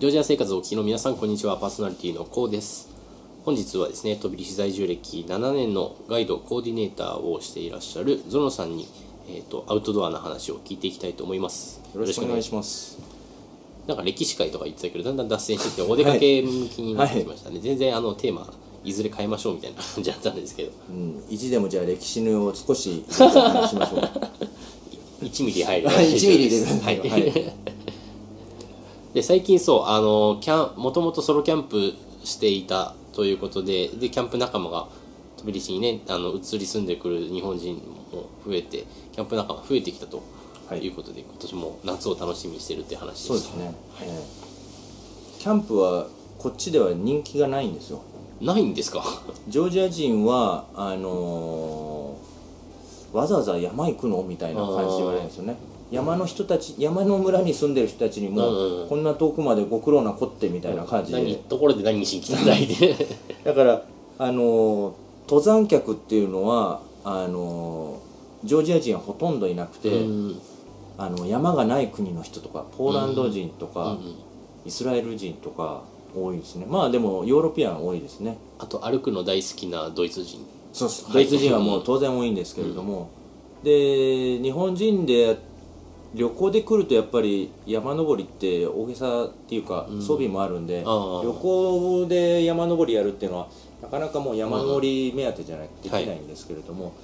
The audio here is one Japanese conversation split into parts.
ジョージア生活をお聞きの皆さんこんにちは。パーソナリティのコウです。本日はですね飛び石在住歴7年のガイドコーディネーターをしていらっしゃるゾノさんに、えーと、アウトドアな話を聞いていきたいと思います。よろしくお願いします。なんか歴史会とか言ってたけどだんだん脱線してきてお出かけ向きになってきましたね、はい、全然あのテーマいずれ変えましょうみたいな感じだったんですけど、うん、意地でもじゃあ歴史のを少し 話しましょう。1ミリ入る。1ミリではい、はいで最近そうあのキャンもともとソロキャンプしていたということででキャンプ仲間が飛び石にねあの移り住んでくる日本人も増えてキャンプ仲間増えてきたとい。うことで、はい、今年も夏を楽しみにしてるって話でそうですね、はい、キャンプはこっちでは人気がないんですよ。ないんですか？ジョージア人はあのー、わざわざ山行くの？みたいな感じで言われるんですよね山の人たち山の村に住んでる人たちにも、こんな遠くまでご苦労なこってみたいな感じで、ところで何しに来たんだいて。だからあの登山客っていうのはあのジョージア人はほとんどいなくて、あの山がない国の人とかポーランド人とか、イスラエル人とか多いですね。まあでもヨーロピアン多いですね。あと歩くの大好きなドイツ人。そうドイツ人はもう当然多いんですけれども、で日本人で旅行で来るとやっぱり山登りって大げさっていうか装備もあるんで、うん、旅行で山登りやるっていうのはなかなかもう山登り目当てじゃないとできないんですけれども、はい、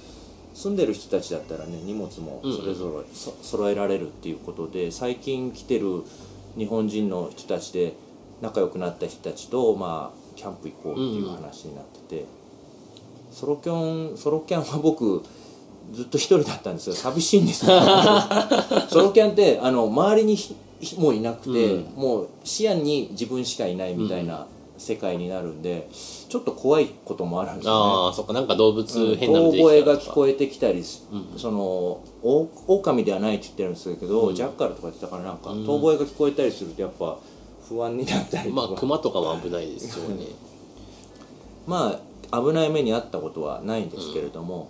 住んでる人たちだったらね荷物もそれぞれ、うん、揃えられるっていうことで最近来てる日本人の人たちで仲良くなった人たちと、まあ、キャンプ行こうっていう話になってて、ソロキャンソロキャンは僕ずっと一人だったんですよ。寂しいんですよ。ソロキャンってあの周りにもういなくて、うん、もう視野に自分しかいないみたいな世界になるんで、ちょっと怖いこともあるんですよね。ああそっかなんか動物変なの遠吠えが聞こえてきたり、うん、そのオオカミではないって言ってるんですけど、うん、ジャッカルとか言ってたからなんか、遠吠えが聞こえたりするとやっぱ不安になったりとか。まあ熊とかも危ないですよね。まあ危ない目に遭ったことはないんですけれども、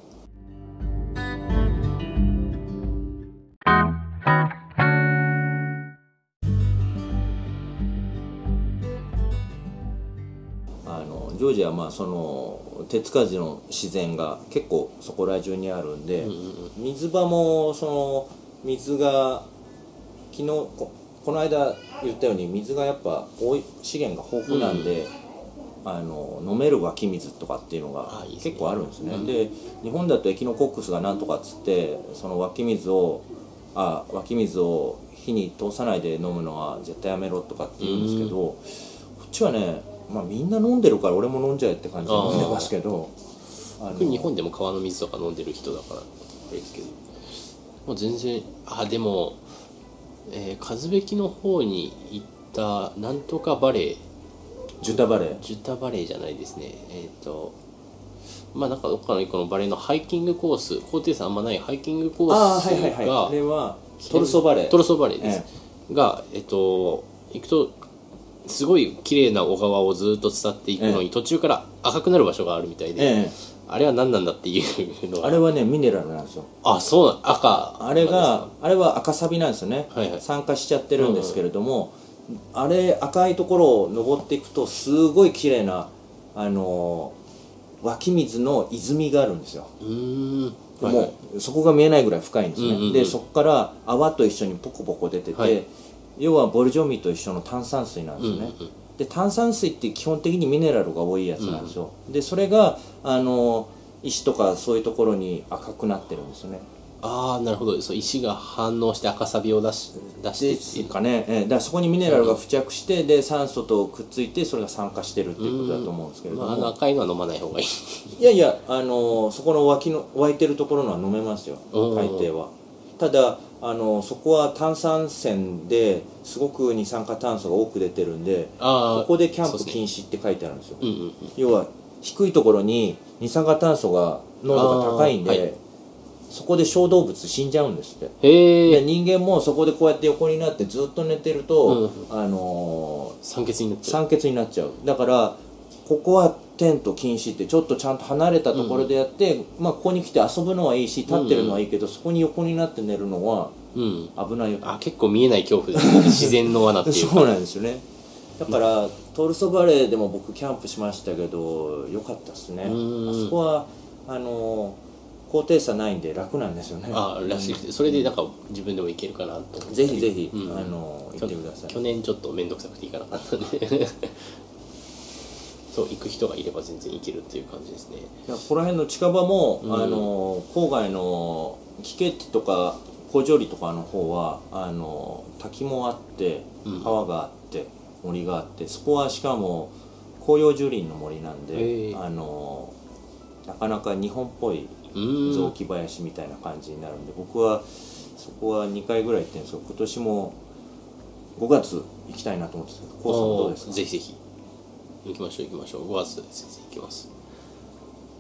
ジョージアはまあその手つかずの自然が結構そこら中にあるんで、水場もその水が昨日ここの間言ったように水がやっぱ多い資源が豊富なんで、うん、あの飲める湧き水とかっていうのが結構あるんですね。で、ねうん、日本だとエキノコックスがなんとかっつってその湧き水をあ湧き水を火に通さないで飲むのは絶対やめろとかって言うんですけど、こっちはねまあみんな飲んでるから俺も飲んじゃえって感じで飲んでますけど日本でも川の水とか飲んでる人だからですけどもう全然あでも、えー、和べきの方に行ったなんとかバレー。ジュタバレージュタバレーじゃないですね。えっ、ー、とまあなんかどっかの一個のバレーのハイキングコース高低差あんまないハイキングコースがあ,、はいはいはい、あれはトルソバレー。トルソバレーです、ええ、がえっ、ー、と行くとすごい綺麗な小川をずっと伝っていくのに、途中から赤くなる場所があるみたいで、ええ、あれは何なんだっていう。のはあれはねミネラルなんですよ。あそう赤。あれがあれは赤サビなんですよね、はいはい、酸化しちゃってるんですけれども、うんうん、あれ赤いところを登っていくとすごい綺麗なあの湧き水の泉があるんですよ。うん。でも、はいはい、そこが見えないぐらい深いんですね、うんうんうん、でそこから泡と一緒にポコポコ出てて、はい要はボルジョミと一緒の炭酸水なんですよね、うんうん、で炭酸水って基本的にミネラルが多いやつなんですよ、うん、でそれがあの石とかそういうところに赤くなってるんですよね。ああなるほど。そう石が反応して赤サビを出し出してってかね、えー、だからそこにミネラルが付着して、うん、で酸素とくっついてそれが酸化してるっていうことだと思うんですけれども、まあ、赤いのは飲まない方がいい。いやいやあのそこの湧きの湧いてるところのは飲めますよ。海底は。ただあのそこは炭酸泉ですごく二酸化炭素が多く出てるんでここでキャンプ禁止って書いてあるんですよ、ねうんうんうん、要は低いところに二酸化炭素が濃度が高いんで、はい、そこで小動物死んじゃうんですって。で人間もそこでこうやって横になってずっと寝てると、うん、あのー、酸欠になっちゃう。酸欠になっちゃう。だからここはテント禁止ってちょっとちゃんと離れたところでやって、うん、まあここに来て遊ぶのはいいし立ってるのはいいけど、うん、そこに横になって寝るのは危ない。よ、あ結構見えない恐怖ですね。自然の罠っていうそうなんですよね。だからトールソバレーでも僕キャンプしましたけど良かったですね。あうん。そこはあの高低差ないんで楽なんですよね。あらしくてそれでなんか自分でも行けるかなと思って。ぜひぜひ、うん。あの行ってください。去年ちょっと面倒くさくて行かなかったんでそう行く人がいれば全然行けるっていう感じですね。いやここら辺の近場も、うん。あの郊外のキケッティとか古城里とかの方はあの滝もあってうん。川があって森があってそこはしかも紅葉樹林の森なんであのなかなか日本っぽいうーん。雑木林みたいな感じになるんで僕はそこは2回ぐらい行ってるんですけど今年も5月行きたいなと思ってたコウさんはどうですか？ぜひぜひ行きましょう行きましょう。5月全然行きます。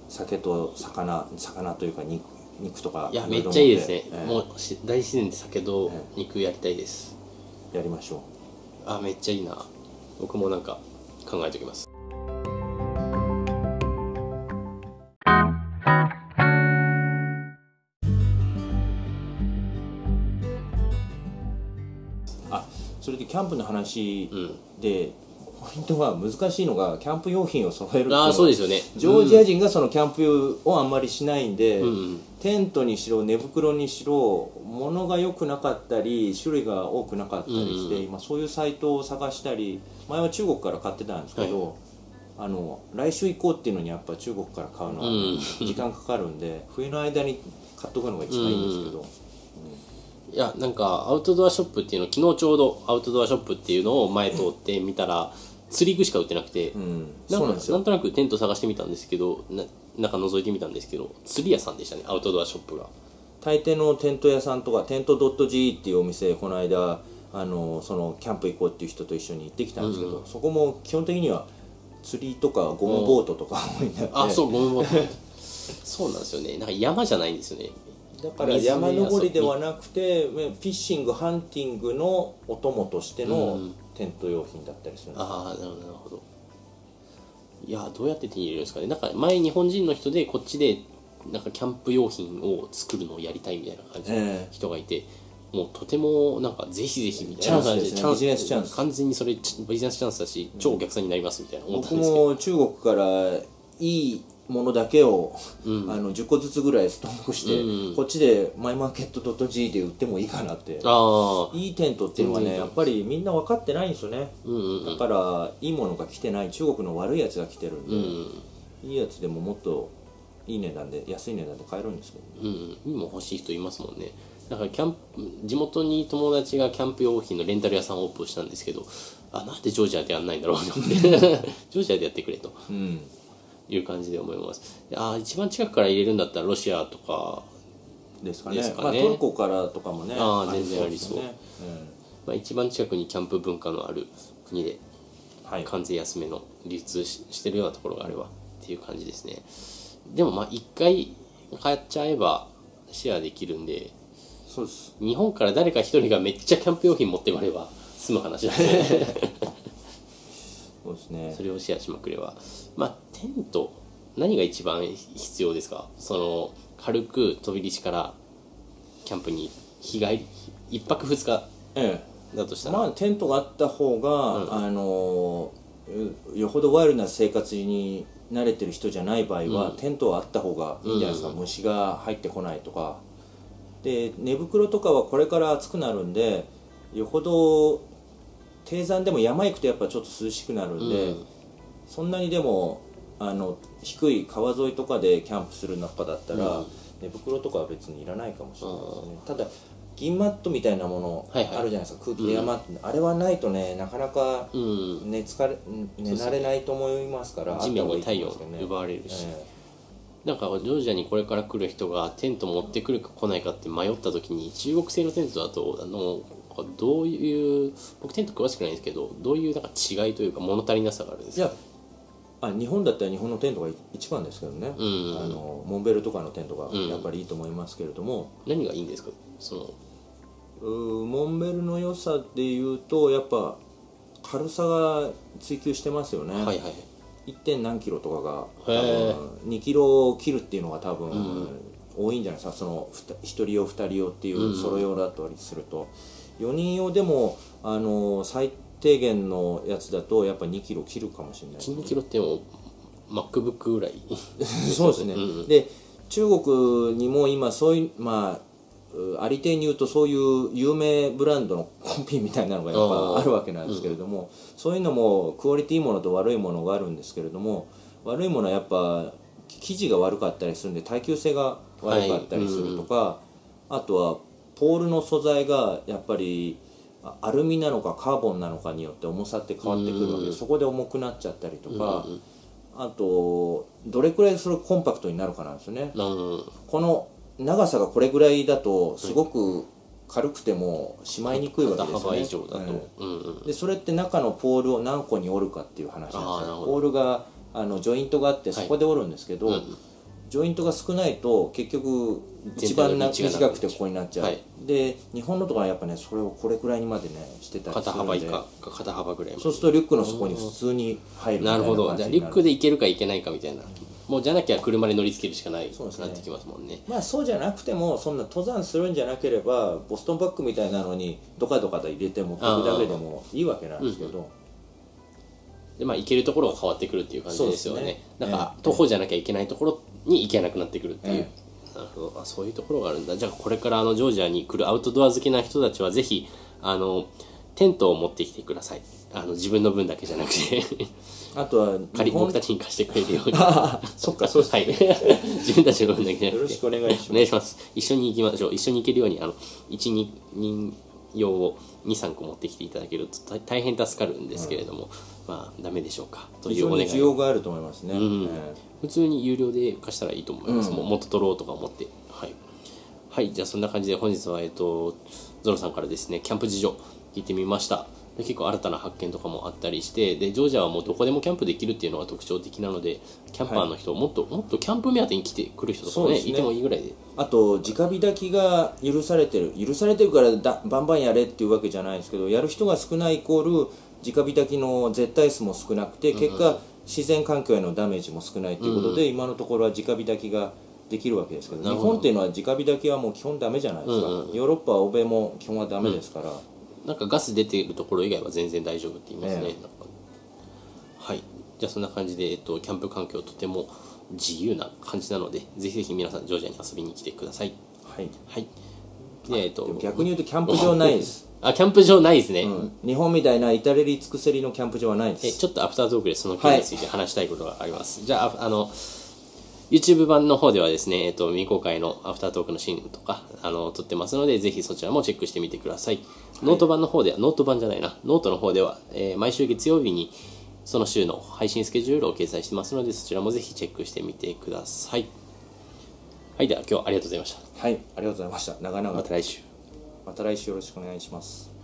酒と魚魚というか肉肉とかいやめっちゃいいですね、ええ。もうし大自然で酒とえ肉やりたいです、やりましょう。あめっちゃいいな。僕もなんか考えておきます。あそれでキャンプの話うん。で、ポイントが難しいのがキャンプ用品を揃えるああそうですよね。ジョージア人がそのキャンプをあんまりしないんで、うん。うんテントにしろ寝袋にしろ物が良くなかったり種類が多くなかったりして、うん。今そういうサイトを探したり前は中国から買ってたんですけど、あの来週行こうっていうのにやっぱ中国から買うのはうん。時間かかるんで、冬の間に買っとくのが一番いいんですけど、いやなんかアウトドアショップっていうの昨日ちょうどアウトドアショップっていうのを前通って見たら釣り具しか売ってなくて、うんなんかなんとなくテント探してみたんですけどな中覗いてみたんですけど釣り屋さんでしたねアウトドアショップが。大抵のテント屋さんとかテント .g っていうお店この間あのそのキャンプ行こうっていう人と一緒に行ってきたんですけど、そこも基本的には釣りとかゴムボートとか多いんだよねあそうゴムボート。そうなんですよね。なんか山じゃないんですよねだから山登りではなくてフィッシングハンティングのお供としてのうん。テント用品だったりするんですよああなるほどなるほど。いやどうやって手に入れるんですかね。なんか前日本人の人でこっちでなんかキャンプ用品を作るのをやりたいみたいな感じのええ。人がいて、もうとてもなんかぜひぜひみたいな感じチャンスですね。ビジネスチャンス完全にそれチビジネスチャンスだし超お客さんになりますみたいな思った僕んですけど。も中国からいいものだけを、うん。あの10個ずつぐらいストックして、うん。こっちでマイマーケット .g で売ってもいいかなって。いいテントっていうのはねやっぱりみんな分かってないんですよね。うんうんだからいいものが来てない中国の悪いやつが来てるんで、うん。いいやつでももっといい値段で安い値段で買えるんですけど、ね、うん、今欲しい人いますもんね。だからキャンプ地元に友達がキャンプ用品のレンタル屋さんをオープンしたんですけどあなんでジョージアでやんないんだろうと思って。ジョージアでやってくれと。うんいう感じで思います。あー一番近くから入れるんだったらロシアとか、ですかね。かね。まあ、トルコからとかもねあー全然ありそう。まあ、一番近くにキャンプ文化のある国でうんはい。関税安めの流通ししてるようなところがあればっていう感じですね。でもまあ一回買っちゃえばシェアできるんでそうです。日本から誰か一人がめっちゃキャンプ用品持ってこれば済む話なんで。そうですね。それをシェアしまくれば。まあテント何が一番必要ですか？その軽く飛び出しからキャンプに日帰り一泊二日えだとしたら、えまあテントがあった方が、あのうよほどワイルドな生活に慣れてる人じゃない場合は、テントはあった方がいいんじゃないですか、うん。虫が入ってこないとか。で寝袋とかはこれから暑くなるんでよほど低山でも山行くとやっぱちょっと涼しくなるんで、うん。そんなにでもあの低い川沿いとかでキャンプする中だったら、うん。寝袋とかは別にいらないかもしれないですね、ただ銀マットみたいなものあはいはい。るじゃないですか、空気エアマット、あれはないとねなかなかうん。寝つかれ寝慣れないと思いますから地面にあった太陽奪われるし。えなんかジョージアにこれから来る人がテント持ってくるか来ないかって迷った時に中国製のテントだとあのどういう僕テント詳しくないんですけどどういうなんか違いというか物足りなさがあるんですか？えいやあ日本だったら日本のテントが一番ですけどね、うん。あのモンベルとかのテントがうん。やっぱりいいと思いますけれども、何がいいんですか？その。うーモンベルの良さでいうとやっぱ軽さが追求してますよね、はいはい 1. 点何キロとかが多へー。分2キロ切るっていうのが多分、ん。多いんじゃないですか。その1人用2人用っていううん。ソロ用だったりすると、4人用でもあの最低減のやつだとやっぱ2キロ切るかもしれない。1 2キロっても MacBook ぐらい。そうですね、で中国にも今そういうまあありていに言うとそういう有名ブランドのコピーみたいなのがやっぱあるわけなんですけれども、そういうのもクオリティいいものと悪いものがあるんですけれども悪いものはやっぱ生地が悪かったりするんで耐久性が悪かったりするとか、あとはポールの素材がやっぱりあアルミなのかカーボンなのかによって重さって変わってくるわけ。でそこで重くなっちゃったりとか、あとどれくらいそれコンパクトになるかなんですよね、うん。この長さがこれぐらいだとすごく軽くてもしまいにくいわけですよね。以上だと、でそれって中のポールを何個に折るかっていう話なんですよ。ポールがあのジョイントがあってそこで折るんですけど、うんジョイントが少ないと結局一番短くてここになっちゃう、はい。で日本のとかはやっぱねそれをこれくらいにまでねしてたりす肩るんで。幅以下か肩幅ぐらいそうするとリュックの底に普通に入るないる。ほど。じゃあリュックで行けるか行けないかみたいな。もうじゃなきゃ車で乗りつけるしかないそうですねなってきますもんね。まあそうじゃなくてもそんな登山するんじゃなければボストンバッグみたいなのにどかどかと入れて持っていくだけでもいいわけなんですけど、でまあ行けるところが変わってくるっていう感じですよね。ね。なんか、ええ。徒歩じゃなきゃいけないところに行けなくなってくるっていう、えなるほど。あそういうところがあるんだ。じゃあこれからあのジョージアに来るアウトドア好きな人たちはぜひあのテントを持ってきてください。あの自分の分だけじゃなくて。あとは借り日本僕たちに貸してくれるように。そっかそうですはい。自分たちの分だけじゃなくて。よろしくお願いします。お願いします。一緒に行きましょう。一緒に行けるようにあの12人用を23個持ってきていただけると大大変助かるんですけれども、まあダメでしょうかというお願い。需要があると思いますね、ん。え普通に有料で貸したらいいと思います、うんもう元取ろうとか思って。はい、はい、じゃあそんな感じで本日はえっとゾロさんからですねキャンプ事情聞いてみました。で結構新たな発見とかもあったりしてでジョージアはもうどこでもキャンプできるっていうのが特徴的なのでキャンパーの人、もっともっとキャンプ目当てに来てくる人とかねね。いてもいいぐらいで。あと直火炊きが許されてる。許されてるからだバンバンやれっていうわけじゃないですけどやる人が少ないイコール直火炊きの絶対数も少なくて結果、自然環境へのダメージも少ないということで、今のところは直火炊きができるわけですけど日本っていうのは直火炊きはもう基本ダメじゃないですか、うんうんヨーロッパは欧米も基本はダメですから、なんかガス出ているところ以外は全然大丈夫って言いますね、ええ。なんか。はい。じゃあそんな感じで、えっと、キャンプ環境とても自由な感じなのでぜひぜひ皆さんジョージアに遊びに来てください。はい。はい。でえっと。逆に言うとキャンプ場ないです、あキャンプ場ないですね、うん。日本みたいな至れり尽くせりのキャンプ場はないです。えちょっとアフタートークでその件について話したいことがあります、じゃあああの YouTube 版の方ではですね、えっと、未公開のアフタートークのシーンとかあの撮ってますのでぜひそちらもチェックしてみてください、ノート版の方ではノート版じゃないな。ノートの方では、えー毎週月曜日にその週の配信スケジュールを掲載してますのでそちらもぜひチェックしてみてください。はいでは今日はありがとうございました。はいありがとうございました。長々。また来週また来週よろしくお願いします。